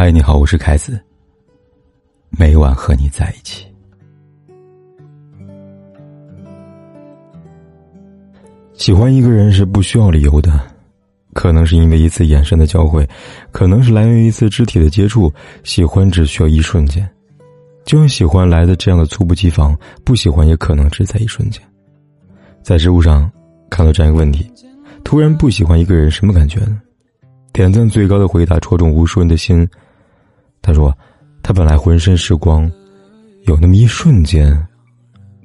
嗨，你好，我是凯子。每晚和你在一起。喜欢一个人是不需要理由的，可能是因为一次眼神的交汇，可能是来源于一次肢体的接触。喜欢只需要一瞬间，就像喜欢来的这样的猝不及防，不喜欢也可能只在一瞬间。在知乎上看到这样一个问题：突然不喜欢一个人，什么感觉呢？点赞最高的回答戳中无数人的心。他说：“他本来浑身是光，有那么一瞬间，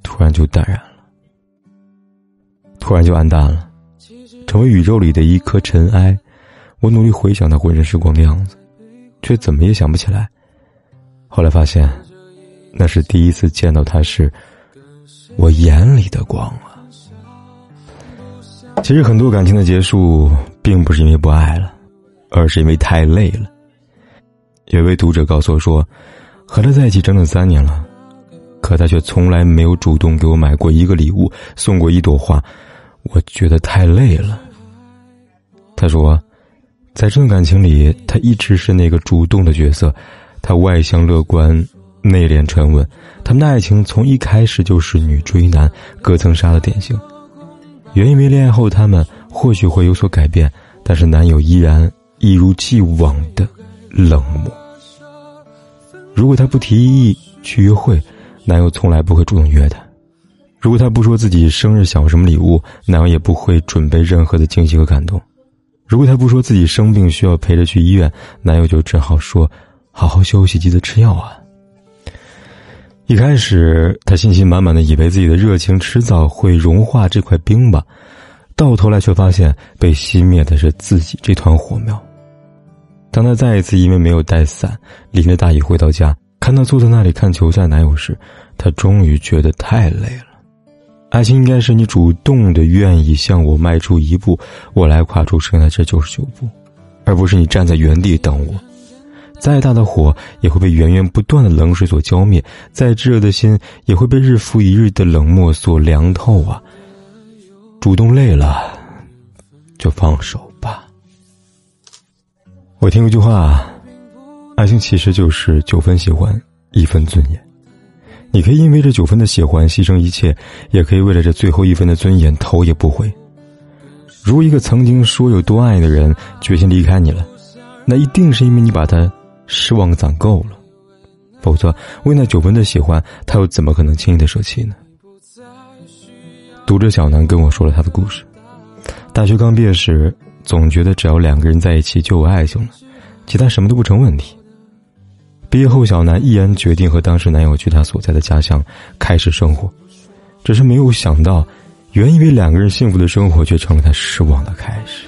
突然就淡然了，突然就暗淡了，成为宇宙里的一颗尘埃。我努力回想他浑身是光的样子，却怎么也想不起来。后来发现，那是第一次见到他时，我眼里的光啊。其实很多感情的结束，并不是因为不爱了。”而是因为太累了。有位读者告诉我说，和他在一起整整三年了，可他却从来没有主动给我买过一个礼物，送过一朵花。我觉得太累了。他说，在这段感情里，他一直是那个主动的角色，他外向乐观、内敛沉稳，他们的爱情从一开始就是女追男、隔层纱的典型。原以为恋爱后他们或许会有所改变，但是男友依然。一如既往的冷漠。如果他不提议去约会，男友从来不会主动约她；如果他不说自己生日想要什么礼物，男友也不会准备任何的惊喜和感动；如果他不说自己生病需要陪着去医院，男友就只好说：“好好休息，记得吃药啊。”一开始，他信心满满的以为自己的热情迟早会融化这块冰吧。到头来却发现，被熄灭的是自己这团火苗。当他再一次因为没有带伞，淋着大雨回到家，看到坐在那里看球赛男友时，他终于觉得太累了。爱情应该是你主动的愿意向我迈出一步，我来跨出剩下这九十九步，而不是你站在原地等我。再大的火也会被源源不断的冷水所浇灭，再炙热的心也会被日复一日的冷漠所凉透啊。主动累了，就放手。我听过一句话，爱情其实就是九分喜欢，一分尊严。你可以因为这九分的喜欢牺牲一切，也可以为了这最后一分的尊严头也不回。如一个曾经说有多爱的人决心离开你了，那一定是因为你把他失望攒够了，否则为那九分的喜欢，他又怎么可能轻易的舍弃呢？读者小南跟我说了他的故事。大学刚毕业时，总觉得只要两个人在一起就有爱情了，其他什么都不成问题。毕业后，小南毅然决定和当时男友去他所在的家乡开始生活，只是没有想到，原以为两个人幸福的生活，却成了他失望的开始。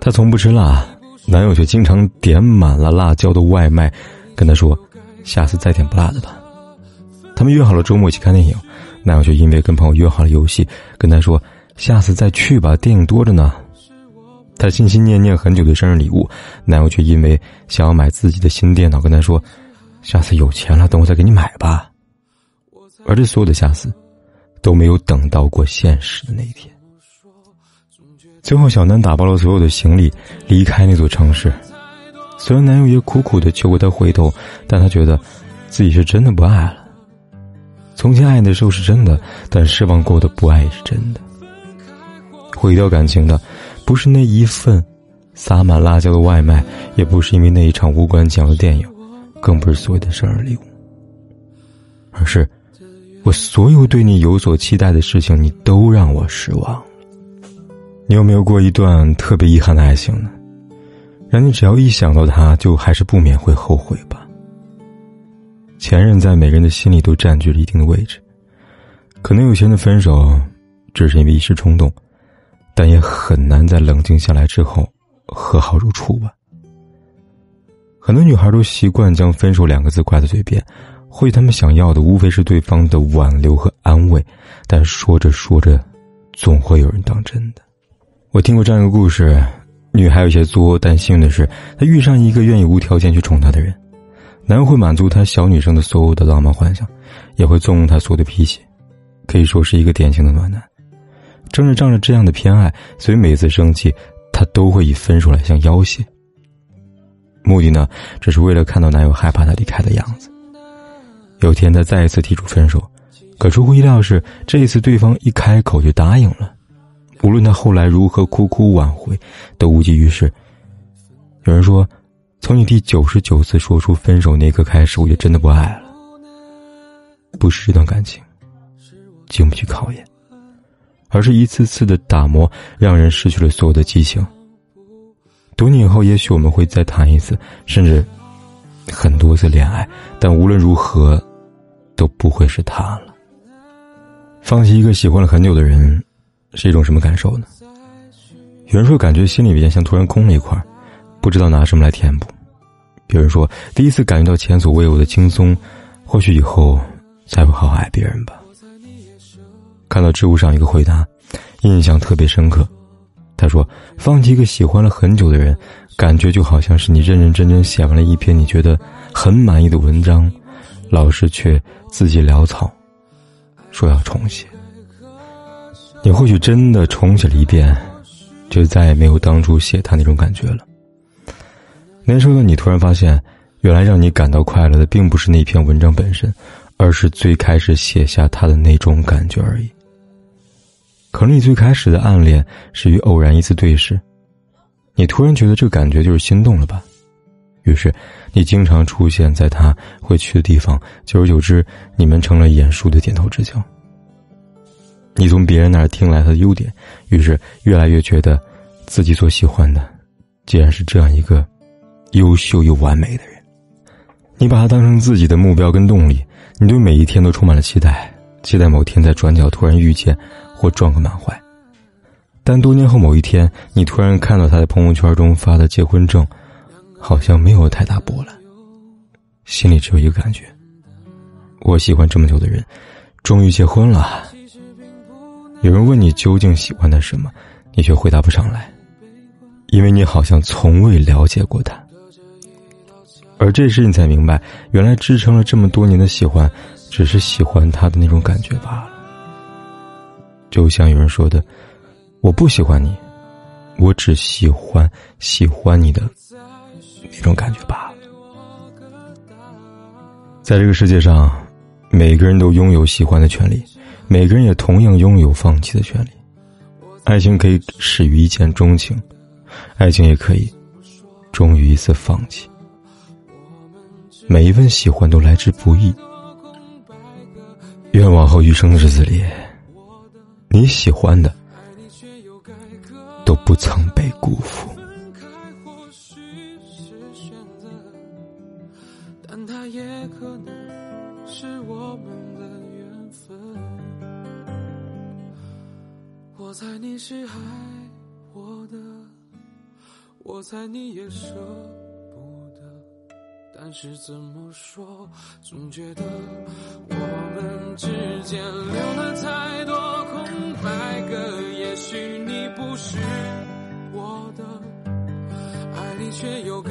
他从不吃辣，男友却经常点满了辣椒的外卖，跟他说：“下次再点不辣的吧。”他们约好了周末一起看电影。男友却因为跟朋友约好了游戏，跟他说：“下次再去吧，电影多着呢。”他心心念念很久的生日礼物，男友却因为想要买自己的新电脑，跟他说：“下次有钱了，等我再给你买吧。”而这所有的下次，都没有等到过现实的那一天。最后，小南打包了所有的行李，离开那座城市。虽然男友也苦苦的求过她回头，但她觉得自己是真的不爱了。从前爱的时候是真的，但失望过的不爱也是真的。毁掉感情的，不是那一份撒满辣椒的外卖，也不是因为那一场无关紧要的电影，更不是所谓的生日礼物，而是我所有对你有所期待的事情，你都让我失望。你有没有过一段特别遗憾的爱情呢？让你只要一想到他，就还是不免会后悔吧。前任在每个人的心里都占据了一定的位置，可能有些人的分手只是因为一时冲动，但也很难在冷静下来之后和好如初吧。很多女孩都习惯将“分手”两个字挂在嘴边，或许他们想要的无非是对方的挽留和安慰，但说着说着，总会有人当真的。我听过这样一个故事：女孩有些作，但幸运的是，她遇上一个愿意无条件去宠她的人。男人会满足她小女生的所有的浪漫幻想，也会纵容她所有的脾气，可以说是一个典型的暖男。正是仗着这样的偏爱，所以每次生气，他都会以分手来相要挟。目的呢，只是为了看到男友害怕她离开的样子。有天，她再一次提出分手，可出乎意料是，这一次对方一开口就答应了。无论她后来如何苦苦挽回，都无济于事。有人说，从你第九十九次说出分手那刻开始，我就真的不爱了。不是这段感情经不起考验，而是一次次的打磨，让人失去了所有的激情。读你以后，也许我们会再谈一次，甚至很多次恋爱，但无论如何，都不会是他了。放弃一个喜欢了很久的人，是一种什么感受呢？有人说，感觉心里边像突然空了一块。不知道拿什么来填补。有人说，第一次感觉到前所未有的轻松，或许以后才会好好爱别人吧。看到知乎上一个回答，印象特别深刻。他说：“放弃一个喜欢了很久的人，感觉就好像是你认认真真写完了一篇你觉得很满意的文章，老师却字迹潦草，说要重写。你或许真的重写了一遍，就再也没有当初写他那种感觉了。”那时候的你突然发现，原来让你感到快乐的并不是那篇文章本身，而是最开始写下它的那种感觉而已。可能你最开始的暗恋是与偶然一次对视，你突然觉得这个感觉就是心动了吧？于是你经常出现在他会去的地方，久而久之，你们成了眼熟的点头之交。你从别人那儿听来他的优点，于是越来越觉得，自己所喜欢的，竟然是这样一个。优秀又完美的人，你把他当成自己的目标跟动力，你对每一天都充满了期待，期待某天在转角突然遇见，或撞个满怀。但多年后某一天，你突然看到他在朋友圈中发的结婚证，好像没有太大波澜，心里只有一个感觉：我喜欢这么久的人，终于结婚了。有人问你究竟喜欢他什么，你却回答不上来，因为你好像从未了解过他。而这时你才明白，原来支撑了这么多年的喜欢，只是喜欢他的那种感觉罢了。就像有人说的：“我不喜欢你，我只喜欢喜欢你的那种感觉罢了。”在这个世界上，每个人都拥有喜欢的权利，每个人也同样拥有放弃的权利。爱情可以始于一见钟情，爱情也可以终于一次放弃。每一份喜欢都来之不易，愿往后余生的日子里，你喜欢的都不曾被辜负。分开或许是选择但它也可能是我们的缘分。我猜你是爱我的，我猜你也舍。但是怎么说，总觉得我们之间留了太多空白格。也许你不是我的，爱你却又该